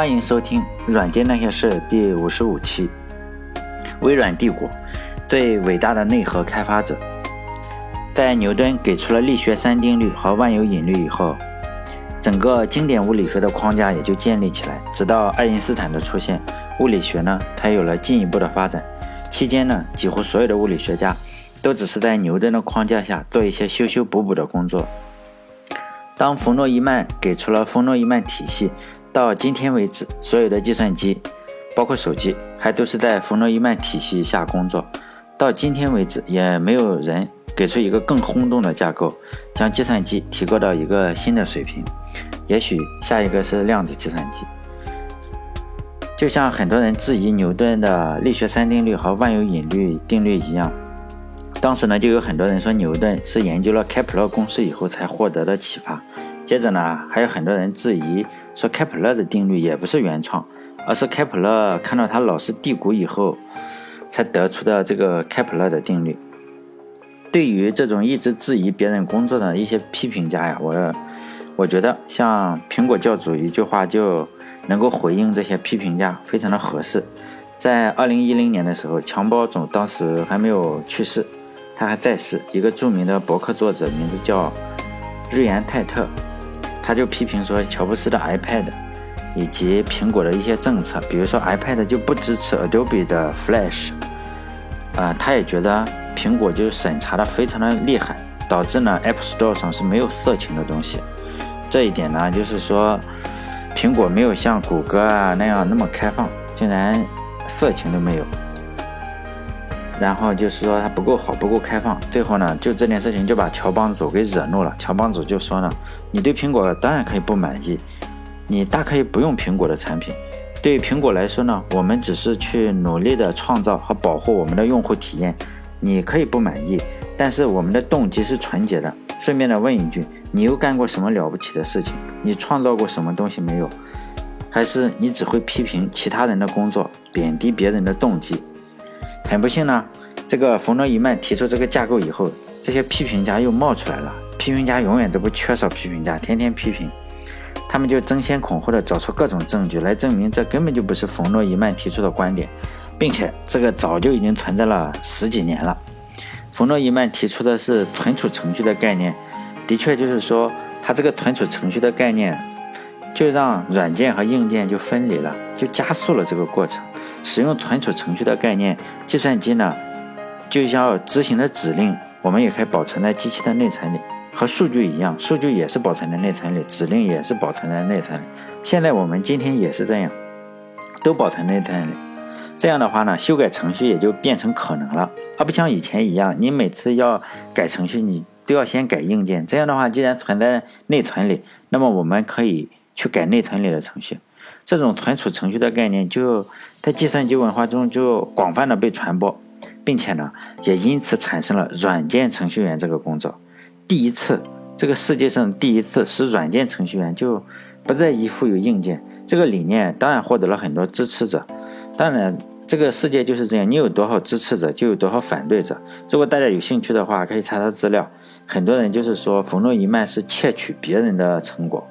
欢迎收听《软件那些事》第五十五期。微软帝国对伟大的内核开发者，在牛顿给出了力学三定律和万有引力以后，整个经典物理学的框架也就建立起来。直到爱因斯坦的出现，物理学呢才有了进一步的发展。期间呢，几乎所有的物理学家都只是在牛顿的框架下做一些修修补补的工作。当冯诺依曼给出了冯诺依曼体系。到今天为止，所有的计算机，包括手机，还都是在冯诺依曼体系下工作。到今天为止，也没有人给出一个更轰动的架构，将计算机提高到一个新的水平。也许下一个是量子计算机。就像很多人质疑牛顿的力学三定律和万有引力定律一样，当时呢，就有很多人说牛顿是研究了开普勒公式以后才获得的启发。接着呢，还有很多人质疑说开普勒的定律也不是原创，而是开普勒看到他老师地谷以后才得出的这个开普勒的定律。对于这种一直质疑别人工作的一些批评家呀，我我觉得像苹果教主一句话就能够回应这些批评家，非常的合适。在二零一零年的时候，强包总当时还没有去世，他还在世，一个著名的博客作者，名字叫瑞安泰特。他就批评说，乔布斯的 iPad 以及苹果的一些政策，比如说 iPad 就不支持 Adobe 的 Flash，啊，他也觉得苹果就是审查的非常的厉害，导致呢 App Store 上是没有色情的东西。这一点呢，就是说苹果没有像谷歌啊那样那么开放，竟然色情都没有。然后就是说它不够好，不够开放。最后呢，就这件事情就把乔帮主给惹怒了。乔帮主就说呢：“你对苹果当然可以不满意，你大可以不用苹果的产品。对于苹果来说呢，我们只是去努力的创造和保护我们的用户体验。你可以不满意，但是我们的动机是纯洁的。顺便的问一句，你又干过什么了不起的事情？你创造过什么东西没有？还是你只会批评其他人的工作，贬低别人的动机？”很不幸呢，这个冯诺依曼提出这个架构以后，这些批评家又冒出来了。批评家永远都不缺少批评家，天天批评，他们就争先恐后的找出各种证据来证明这根本就不是冯诺依曼提出的观点，并且这个早就已经存在了十几年了。冯诺依曼提出的是存储程序的概念，的确就是说他这个存储程序的概念，就让软件和硬件就分离了，就加速了这个过程。使用存储程序的概念，计算机呢，就像执行的指令，我们也可以保存在机器的内存里，和数据一样，数据也是保存在内存里，指令也是保存在内存里。现在我们今天也是这样，都保存内存里。这样的话呢，修改程序也就变成可能了，而不像以前一样，你每次要改程序，你都要先改硬件。这样的话，既然存在内存里，那么我们可以去改内存里的程序。这种存储程序的概念就在计算机文化中就广泛的被传播，并且呢，也因此产生了软件程序员这个工作。第一次，这个世界上第一次使软件程序员就不再依附于硬件这个理念，当然获得了很多支持者。当然，这个世界就是这样，你有多少支持者，就有多少反对者。如果大家有兴趣的话，可以查查资料。很多人就是说，冯诺依曼是窃取别人的成果，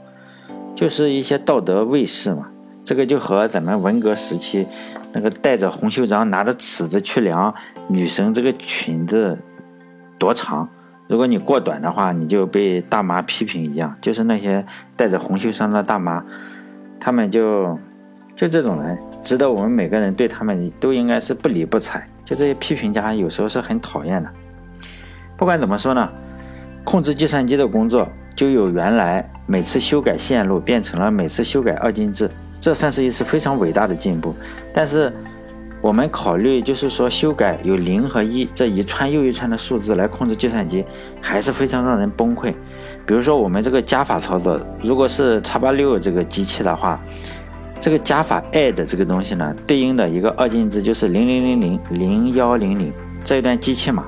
就是一些道德卫士嘛。这个就和咱们文革时期那个带着红袖章拿着尺子去量女生这个裙子多长，如果你过短的话，你就被大妈批评一样。就是那些带着红袖章的大妈，他们就就这种人，值得我们每个人对他们都应该是不理不睬。就这些批评家有时候是很讨厌的。不管怎么说呢，控制计算机的工作就有原来每次修改线路变成了每次修改二进制。这算是一次非常伟大的进步，但是我们考虑就是说修改有零和一这一串又一串的数字来控制计算机，还是非常让人崩溃。比如说我们这个加法操作，如果是叉八六这个机器的话，这个加法 add 这个东西呢，对应的一个二进制就是零零零零零幺零零这一段机器码。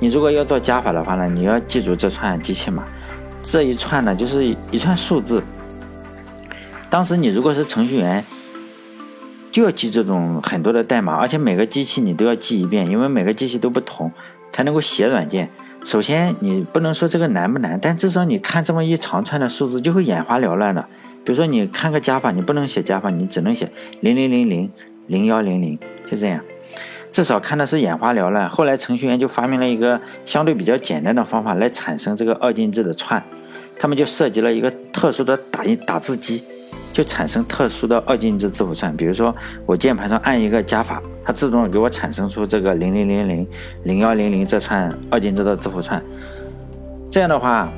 你如果要做加法的话呢，你要记住这串机器码，这一串呢就是一串数字。当时你如果是程序员，就要记这种很多的代码，而且每个机器你都要记一遍，因为每个机器都不同，才能够写软件。首先你不能说这个难不难，但至少你看这么一长串的数字就会眼花缭乱的。比如说你看个加法，你不能写加法，你只能写零零零零零幺零零，就这样。至少看的是眼花缭乱。后来程序员就发明了一个相对比较简单的方法来产生这个二进制的串，他们就设计了一个特殊的打印打字机，就产生特殊的二进制字符串。比如说我键盘上按一个加法，它自动给我产生出这个零零零零零幺零零这串二进制的字符串。这样的话，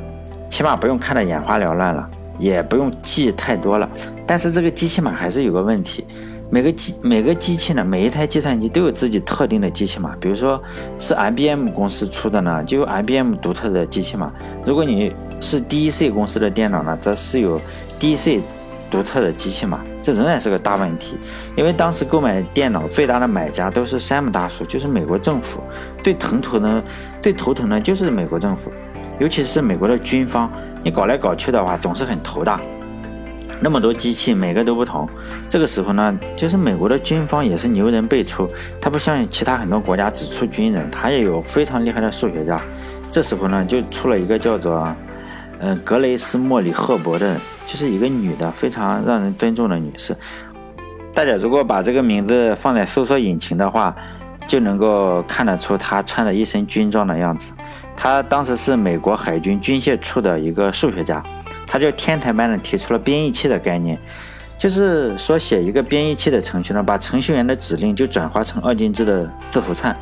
起码不用看得眼花缭乱了，也不用记太多了。但是这个机器码还是有个问题。每个机每个机器呢，每一台计算机都有自己特定的机器码。比如说是 IBM 公司出的呢，就有 IBM 独特的机器码。如果你是 DEC 公司的电脑呢，则是有 DEC 独特的机器嘛。这仍然是个大问题，因为当时购买电脑最大的买家都是山姆大叔，就是美国政府。最疼头呢，最头疼的就是美国政府，尤其是美国的军方。你搞来搞去的话，总是很头大。那么多机器，每个都不同。这个时候呢，就是美国的军方也是牛人辈出，他不像其他很多国家只出军人，他也有非常厉害的数学家。这时候呢，就出了一个叫做，嗯，格雷斯莫里赫伯的，就是一个女的，非常让人尊重的女士。大家如果把这个名字放在搜索引擎的话，就能够看得出她穿的一身军装的样子。她当时是美国海军军械处的一个数学家。她就天才般的提出了编译器的概念，就是说写一个编译器的程序呢，把程序员的指令就转化成二进制的字符串，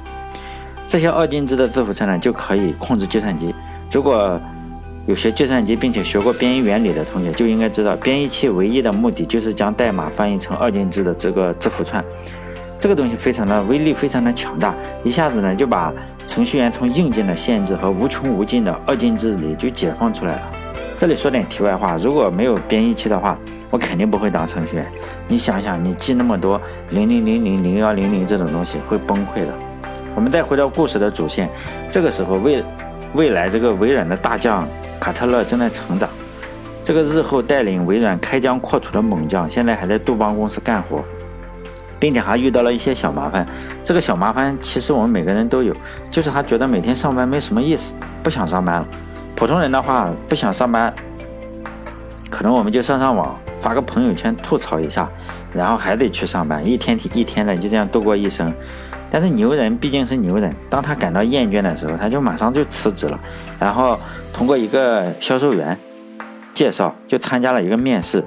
这些二进制的字符串呢就可以控制计算机。如果有学计算机并且学过编译原理的同学，就应该知道，编译器唯一的目的就是将代码翻译成二进制的这个字符串，这个东西非常的威力非常的强大，一下子呢就把程序员从硬件的限制和无穷无尽的二进制里就解放出来了。这里说点题外话，如果没有编译器的话，我肯定不会当程序员。你想想，你记那么多零零零零零幺零零这种东西，会崩溃的。我们再回到故事的主线，这个时候未未来这个微软的大将卡特勒正在成长，这个日后带领微软开疆扩土的猛将，现在还在杜邦公司干活，并且还遇到了一些小麻烦。这个小麻烦其实我们每个人都有，就是他觉得每天上班没什么意思，不想上班了。普通人的话不想上班，可能我们就上上网，发个朋友圈吐槽一下，然后还得去上班，一天一天的就这样度过一生。但是牛人毕竟是牛人，当他感到厌倦的时候，他就马上就辞职了，然后通过一个销售员介绍，就参加了一个面试，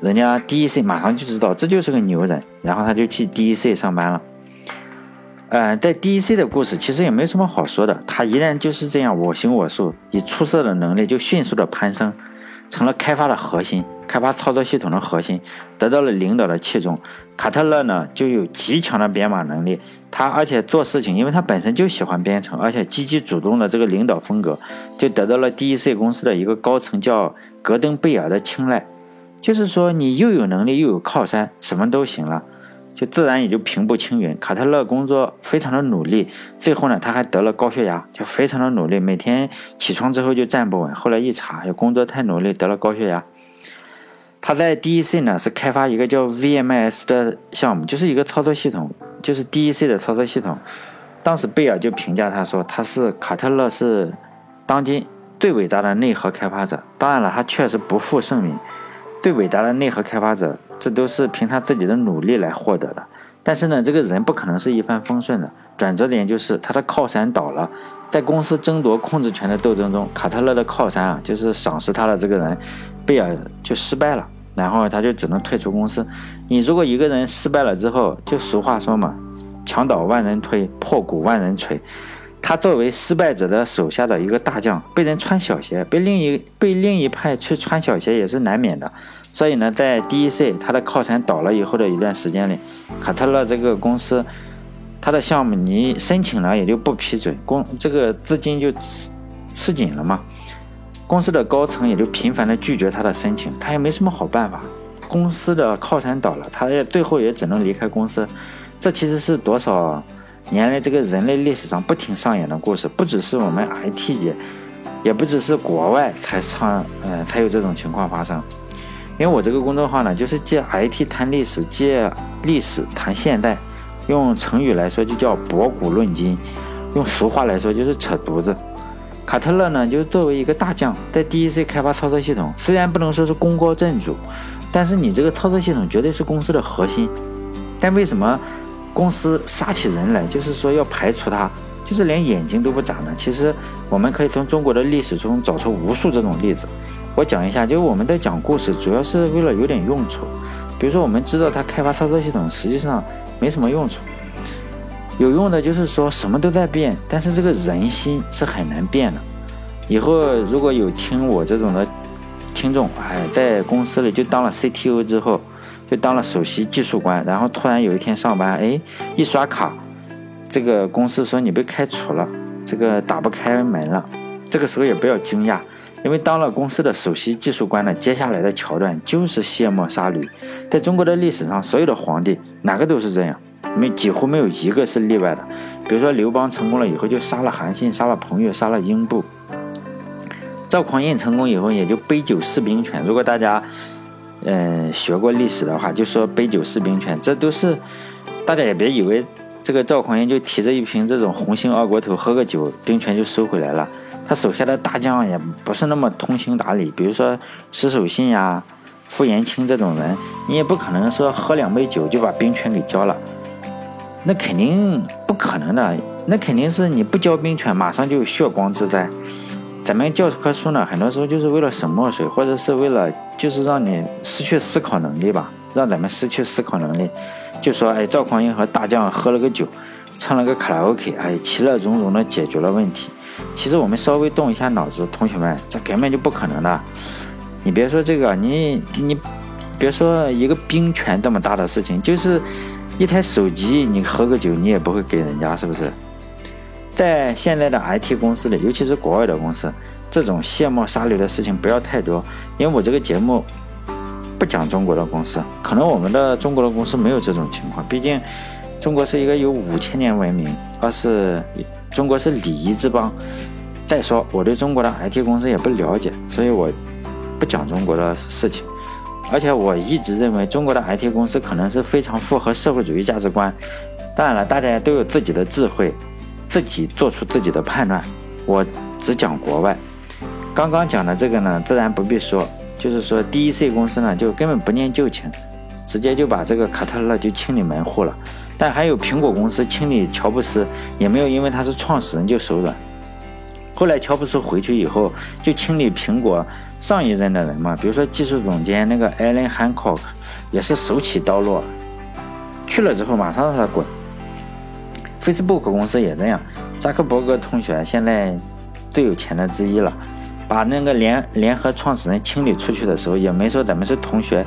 人家 DEC 马上就知道这就是个牛人，然后他就去 DEC 上班了。呃，在 DEC 的故事其实也没什么好说的，他依然就是这样我行我素，以出色的能力就迅速的攀升，成了开发的核心，开发操作系统的核心，得到了领导的器重。卡特勒呢就有极强的编码能力，他而且做事情，因为他本身就喜欢编程，而且积极主动的这个领导风格，就得到了 DEC 公司的一个高层叫格登贝尔的青睐。就是说，你又有能力又有靠山，什么都行了。就自然也就平步青云。卡特勒工作非常的努力，最后呢，他还得了高血压，就非常的努力，每天起床之后就站不稳。后来一查，工作太努力得了高血压。他在 DEC 呢是开发一个叫 VMS 的项目，就是一个操作系统，就是 DEC 的操作系统。当时贝尔就评价他说，他是卡特勒是当今最伟大的内核开发者。当然了，他确实不负盛名。最伟大的内核开发者，这都是凭他自己的努力来获得的。但是呢，这个人不可能是一帆风顺的。转折点就是他的靠山倒了，在公司争夺控制权的斗争中，卡特勒的靠山啊，就是赏识他的这个人贝尔就失败了，然后他就只能退出公司。你如果一个人失败了之后，就俗话说嘛，墙倒万人推，破鼓万人锤。他作为失败者的手下的一个大将，被人穿小鞋，被另一被另一派去穿小鞋也是难免的。所以呢，在 DEC 他的靠山倒了以后的一段时间里，卡特勒这个公司，他的项目你申请了也就不批准，公这个资金就吃吃紧了嘛。公司的高层也就频繁的拒绝他的申请，他也没什么好办法。公司的靠山倒了，他也最后也只能离开公司。这其实是多少？年来，这个人类历史上不停上演的故事，不只是我们 IT 界，也不只是国外才上，呃，才有这种情况发生。因为我这个公众号呢，就是借 IT 谈历史，借历史谈现代，用成语来说就叫博古论今，用俗话来说就是扯犊子。卡特勒呢，就作为一个大将，在 DEC 开发操作系统，虽然不能说是功高震主，但是你这个操作系统绝对是公司的核心。但为什么公司杀起人来，就是说要排除他，就是连眼睛都不眨呢？其实我们可以从中国的历史中找出无数这种例子。我讲一下，就是我们在讲故事，主要是为了有点用处。比如说，我们知道他开发操作系统，实际上没什么用处。有用的就是说什么都在变，但是这个人心是很难变的。以后如果有听我这种的听众，哎，在公司里就当了 CTO 之后，就当了首席技术官，然后突然有一天上班，哎，一刷卡，这个公司说你被开除了，这个打不开门了，这个时候也不要惊讶。因为当了公司的首席技术官呢，接下来的桥段就是卸磨杀驴。在中国的历史上，所有的皇帝哪个都是这样，没几乎没有一个是例外的。比如说刘邦成功了以后，就杀了韩信，杀了彭越，杀了英布。赵匡胤成功以后，也就杯酒释兵权。如果大家嗯学过历史的话，就说杯酒释兵权，这都是大家也别以为这个赵匡胤就提着一瓶这种红星二锅头喝个酒，兵权就收回来了。他手下的大将也不是那么通情达理，比如说石守信呀、傅延青这种人，你也不可能说喝两杯酒就把兵权给交了，那肯定不可能的。那肯定是你不交兵权，马上就有血光之灾。咱们教科书呢，很多时候就是为了省墨水，或者是为了就是让你失去思考能力吧，让咱们失去思考能力。就说哎，赵匡胤和大将喝了个酒，唱了个卡拉 OK，哎，其乐融融的解决了问题。其实我们稍微动一下脑子，同学们，这根本就不可能的。你别说这个，你你别说一个兵权这么大的事情，就是一台手机，你喝个酒你也不会给人家，是不是？在现在的 IT 公司里，尤其是国外的公司，这种卸磨杀驴的事情不要太多。因为我这个节目不讲中国的公司，可能我们的中国的公司没有这种情况，毕竟中国是一个有五千年文明，而是。中国是礼仪之邦。再说，我对中国的 IT 公司也不了解，所以我不讲中国的事情。而且我一直认为，中国的 IT 公司可能是非常符合社会主义价值观。当然了，大家都有自己的智慧，自己做出自己的判断。我只讲国外。刚刚讲的这个呢，自然不必说，就是说 DEC 公司呢，就根本不念旧情，直接就把这个卡特勒就清理门户了。但还有苹果公司清理乔布斯，也没有因为他是创始人就手软。后来乔布斯回去以后，就清理苹果上一任的人嘛，比如说技术总监那个 Alan Hancock，也是手起刀落，去了之后马上让他滚。Facebook 公司也这样，扎克伯格同学现在最有钱的之一了，把那个联联合创始人清理出去的时候，也没说咱们是同学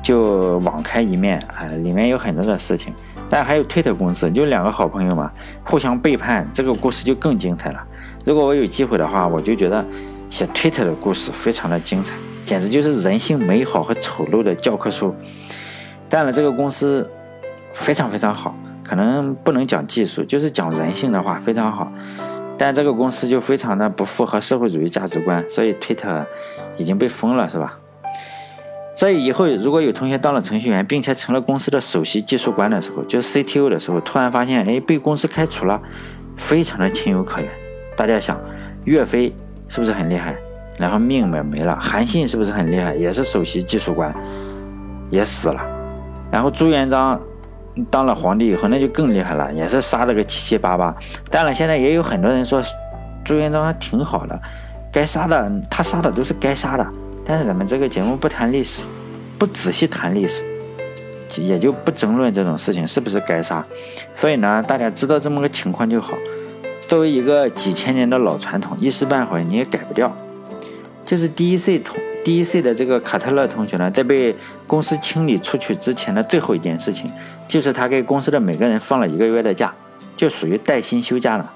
就网开一面啊，里面有很多的事情。但还有推特公司，就两个好朋友嘛，互相背叛，这个故事就更精彩了。如果我有机会的话，我就觉得写推特的故事非常的精彩，简直就是人性美好和丑陋的教科书。但了，这个公司非常非常好，可能不能讲技术，就是讲人性的话非常好。但这个公司就非常的不符合社会主义价值观，所以推特已经被封了，是吧？所以以后如果有同学当了程序员，并且成了公司的首席技术官的时候，就是 CTO 的时候，突然发现，哎，被公司开除了，非常的情有可原。大家想，岳飞是不是很厉害？然后命也没了。韩信是不是很厉害？也是首席技术官，也死了。然后朱元璋当了皇帝以后，那就更厉害了，也是杀了个七七八八。当然，现在也有很多人说朱元璋挺好的，该杀的他杀的都是该杀的。但是咱们这个节目不谈历史，不仔细谈历史，也就不争论这种事情是不是该杀。所以呢，大家知道这么个情况就好。作为一个几千年的老传统，一时半会儿你也改不掉。就是 DEC 同 DEC 的这个卡特勒同学呢，在被公司清理出去之前的最后一件事情，就是他给公司的每个人放了一个月的假，就属于带薪休假了。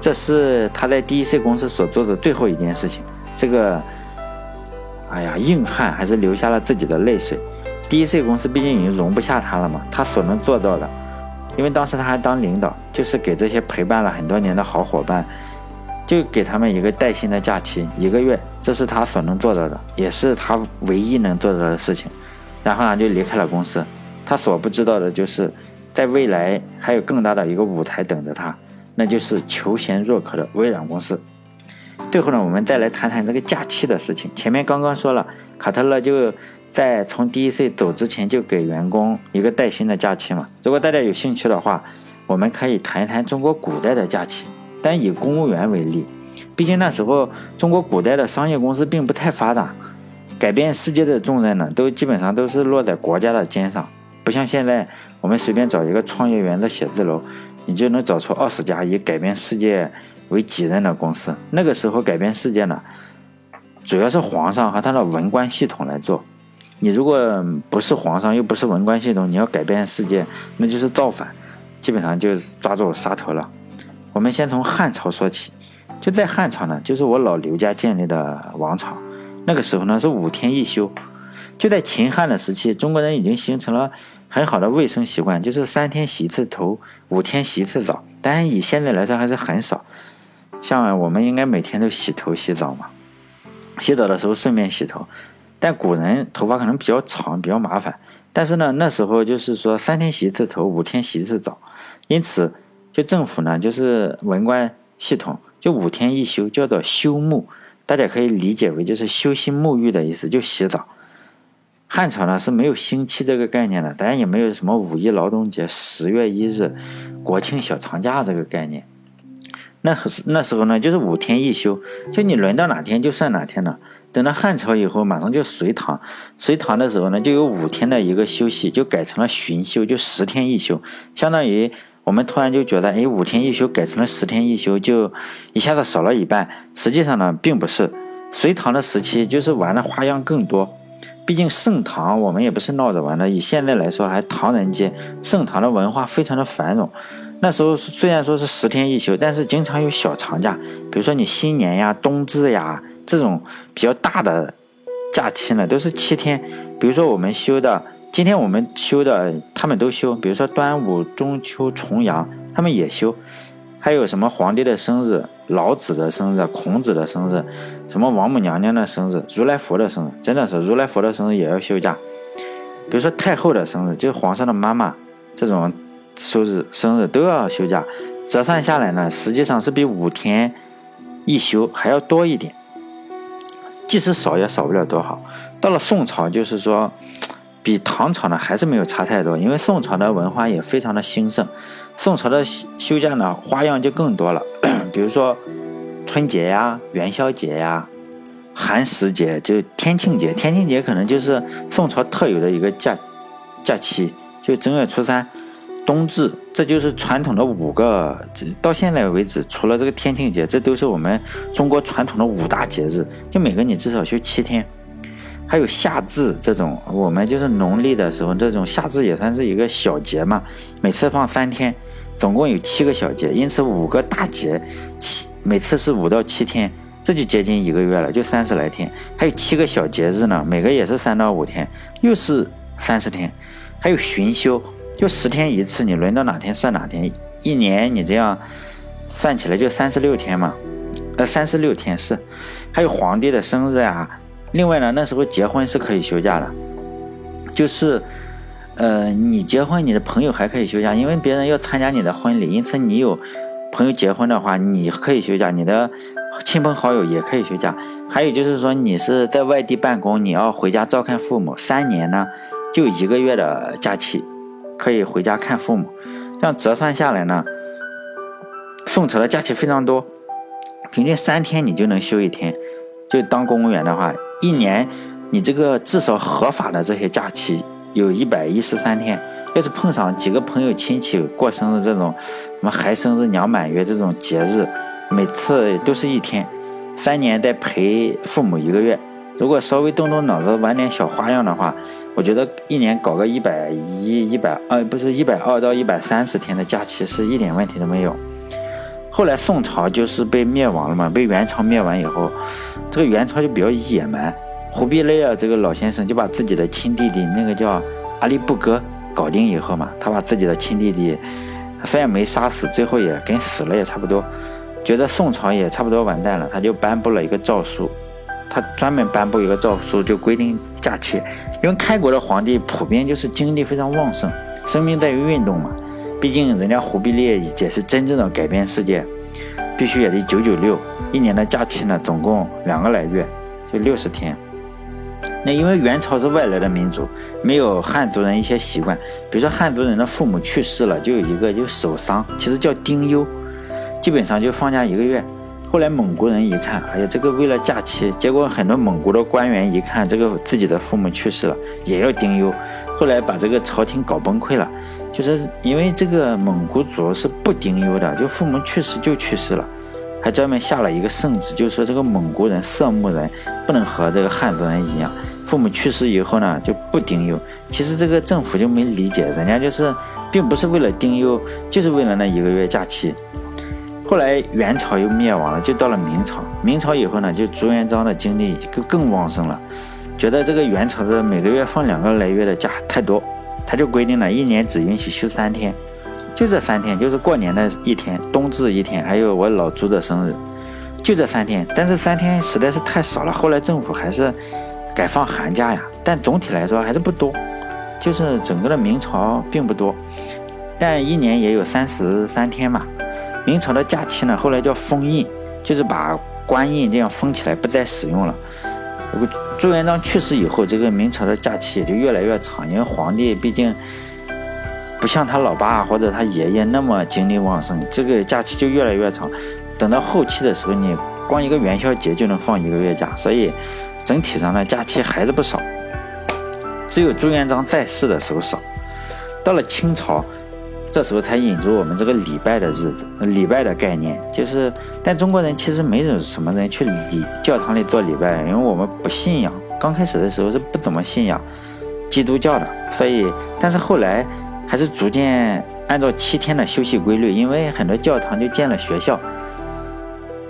这是他在 DEC 公司所做的最后一件事情。这个。哎呀，硬汉还是流下了自己的泪水。DEC 公司毕竟已经容不下他了嘛，他所能做到的，因为当时他还当领导，就是给这些陪伴了很多年的好伙伴，就给他们一个带薪的假期，一个月，这是他所能做到的，也是他唯一能做到的事情。然后呢，就离开了公司。他所不知道的就是，在未来还有更大的一个舞台等着他，那就是求贤若渴的微软公司。最后呢，我们再来谈谈这个假期的事情。前面刚刚说了，卡特勒就在从第一岁走之前就给员工一个带薪的假期嘛。如果大家有兴趣的话，我们可以谈一谈中国古代的假期。但以公务员为例，毕竟那时候中国古代的商业公司并不太发达，改变世界的重任呢，都基本上都是落在国家的肩上，不像现在我们随便找一个创业园的写字楼，你就能找出二十家以改变世界为己任的公司。那个时候改变世界呢，主要是皇上和他的文官系统来做。你如果不是皇上，又不是文官系统，你要改变世界，那就是造反，基本上就是抓住杀头了。我们先从汉朝说起，就在汉朝呢，就是我老刘家建立的王朝。那个时候呢是五天一休。就在秦汉的时期，中国人已经形成了很好的卫生习惯，就是三天洗一次头，五天洗一次澡。但以现在来说还是很少。像我们应该每天都洗头洗澡嘛，洗澡的时候顺便洗头。但古人头发可能比较长，比较麻烦。但是呢，那时候就是说三天洗一次头，五天洗一次澡，因此。就政府呢，就是文官系统，就五天一休，叫做休沐，大家可以理解为就是休息沐浴的意思，就洗澡。汉朝呢是没有星期这个概念的，当然也没有什么五一劳动节、十月一日、国庆小长假这个概念。那那时候呢，就是五天一休，就你轮到哪天就算哪天了。等到汉朝以后，马上就隋唐，隋唐的时候呢，就有五天的一个休息，就改成了旬休，就十天一休，相当于。我们突然就觉得，哎，五天一休改成了十天一休，就一下子少了一半。实际上呢，并不是。隋唐的时期就是玩的花样更多。毕竟盛唐我们也不是闹着玩的，以现在来说还唐人街。盛唐的文化非常的繁荣。那时候虽然说是十天一休，但是经常有小长假，比如说你新年呀、冬至呀这种比较大的假期呢，都是七天。比如说我们休的。今天我们休的，他们都休。比如说端午、中秋、重阳，他们也休。还有什么皇帝的生日、老子的生日、孔子的生日，什么王母娘娘的生日、如来佛的生日，真的是如来佛的生日也要休假。比如说太后的生日，就是皇上的妈妈这种生日生日都要休假。折算下来呢，实际上是比五天一休还要多一点。即使少也少不了多少。到了宋朝，就是说。比唐朝呢还是没有差太多，因为宋朝的文化也非常的兴盛，宋朝的休假呢花样就更多了，比如说春节呀、元宵节呀、寒食节，就天庆节，天庆节可能就是宋朝特有的一个假假期，就正月初三、冬至，这就是传统的五个，到现在为止，除了这个天庆节，这都是我们中国传统的五大节日，就每个你至少休七天。还有夏至这种，我们就是农历的时候，这种夏至也算是一个小节嘛。每次放三天，总共有七个小节，因此五个大节，七每次是五到七天，这就接近一个月了，就三十来天。还有七个小节日呢，每个也是三到五天，又是三十天。还有旬休，就十天一次，你轮到哪天算哪天。一年你这样算起来就三十六天嘛，呃，三十六天是。还有皇帝的生日啊。另外呢，那时候结婚是可以休假的，就是，呃，你结婚，你的朋友还可以休假，因为别人要参加你的婚礼，因此你有朋友结婚的话，你可以休假，你的亲朋好友也可以休假。还有就是说，你是在外地办公，你要回家照看父母，三年呢就一个月的假期，可以回家看父母。这样折算下来呢，宋朝的假期非常多，平均三天你就能休一天。就当公务员的话，一年你这个至少合法的这些假期有一百一十三天。要是碰上几个朋友亲戚过生日这种，什么孩生日、娘满月这种节日，每次都是一天，三年得陪父母一个月。如果稍微动动脑子玩点小花样的话，我觉得一年搞个一百一、一百二，不是一百二到一百三十天的假期是一点问题都没有。后来宋朝就是被灭亡了嘛，被元朝灭完以后，这个元朝就比较野蛮。忽必烈啊，这个老先生就把自己的亲弟弟那个叫阿力不哥搞定以后嘛，他把自己的亲弟弟虽然没杀死，最后也跟死了也差不多，觉得宋朝也差不多完蛋了，他就颁布了一个诏书，他专门颁布一个诏书，就规定假期，因为开国的皇帝普遍就是精力非常旺盛，生命在于运动嘛。毕竟人家忽必烈也是真正的改变世界，必须也得九九六，一年的假期呢总共两个来月，就六十天。那因为元朝是外来的民族，没有汉族人一些习惯，比如说汉族人的父母去世了，就有一个就守丧，其实叫丁忧，基本上就放假一个月。后来蒙古人一看，哎呀，这个为了假期，结果很多蒙古的官员一看，这个自己的父母去世了，也要丁忧。后来把这个朝廷搞崩溃了，就是因为这个蒙古族是不丁忧的，就父母去世就去世了，还专门下了一个圣旨，就是说这个蒙古人、色目人不能和这个汉族人一样，父母去世以后呢就不丁忧。其实这个政府就没理解，人家就是并不是为了丁忧，就是为了那一个月假期。后来元朝又灭亡了，就到了明朝。明朝以后呢，就朱元璋的精力就更旺盛了，觉得这个元朝的每个月放两个来月的假太多，他就规定了一年只允许休三天，就这三天，就是过年的一天、冬至一天，还有我老朱的生日，就这三天。但是三天实在是太少了，后来政府还是改放寒假呀。但总体来说还是不多，就是整个的明朝并不多，但一年也有三十三天嘛。明朝的假期呢，后来叫封印，就是把官印这样封起来，不再使用了。朱元璋去世以后，这个明朝的假期也就越来越长，因为皇帝毕竟不像他老爸或者他爷爷那么精力旺盛，这个假期就越来越长。等到后期的时候，你光一个元宵节就能放一个月假，所以整体上呢，假期还是不少。只有朱元璋在世的时候少。到了清朝。这时候才引入我们这个礼拜的日子，礼拜的概念就是，但中国人其实没有什么人去礼教堂里做礼拜，因为我们不信仰。刚开始的时候是不怎么信仰基督教的，所以，但是后来还是逐渐按照七天的休息规律，因为很多教堂就建了学校。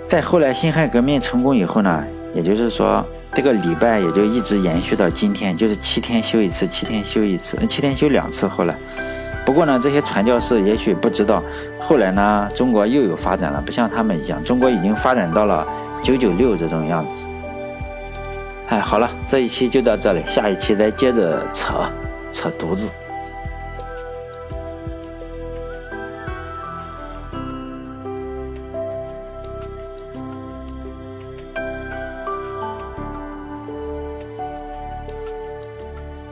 在后来辛亥革命成功以后呢，也就是说这个礼拜也就一直延续到今天，就是七天休一次，七天休一次，七天休两次。后来。不过呢，这些传教士也许不知道，后来呢，中国又有发展了，不像他们一样，中国已经发展到了九九六这种样子。哎，好了，这一期就到这里，下一期再接着扯扯犊子。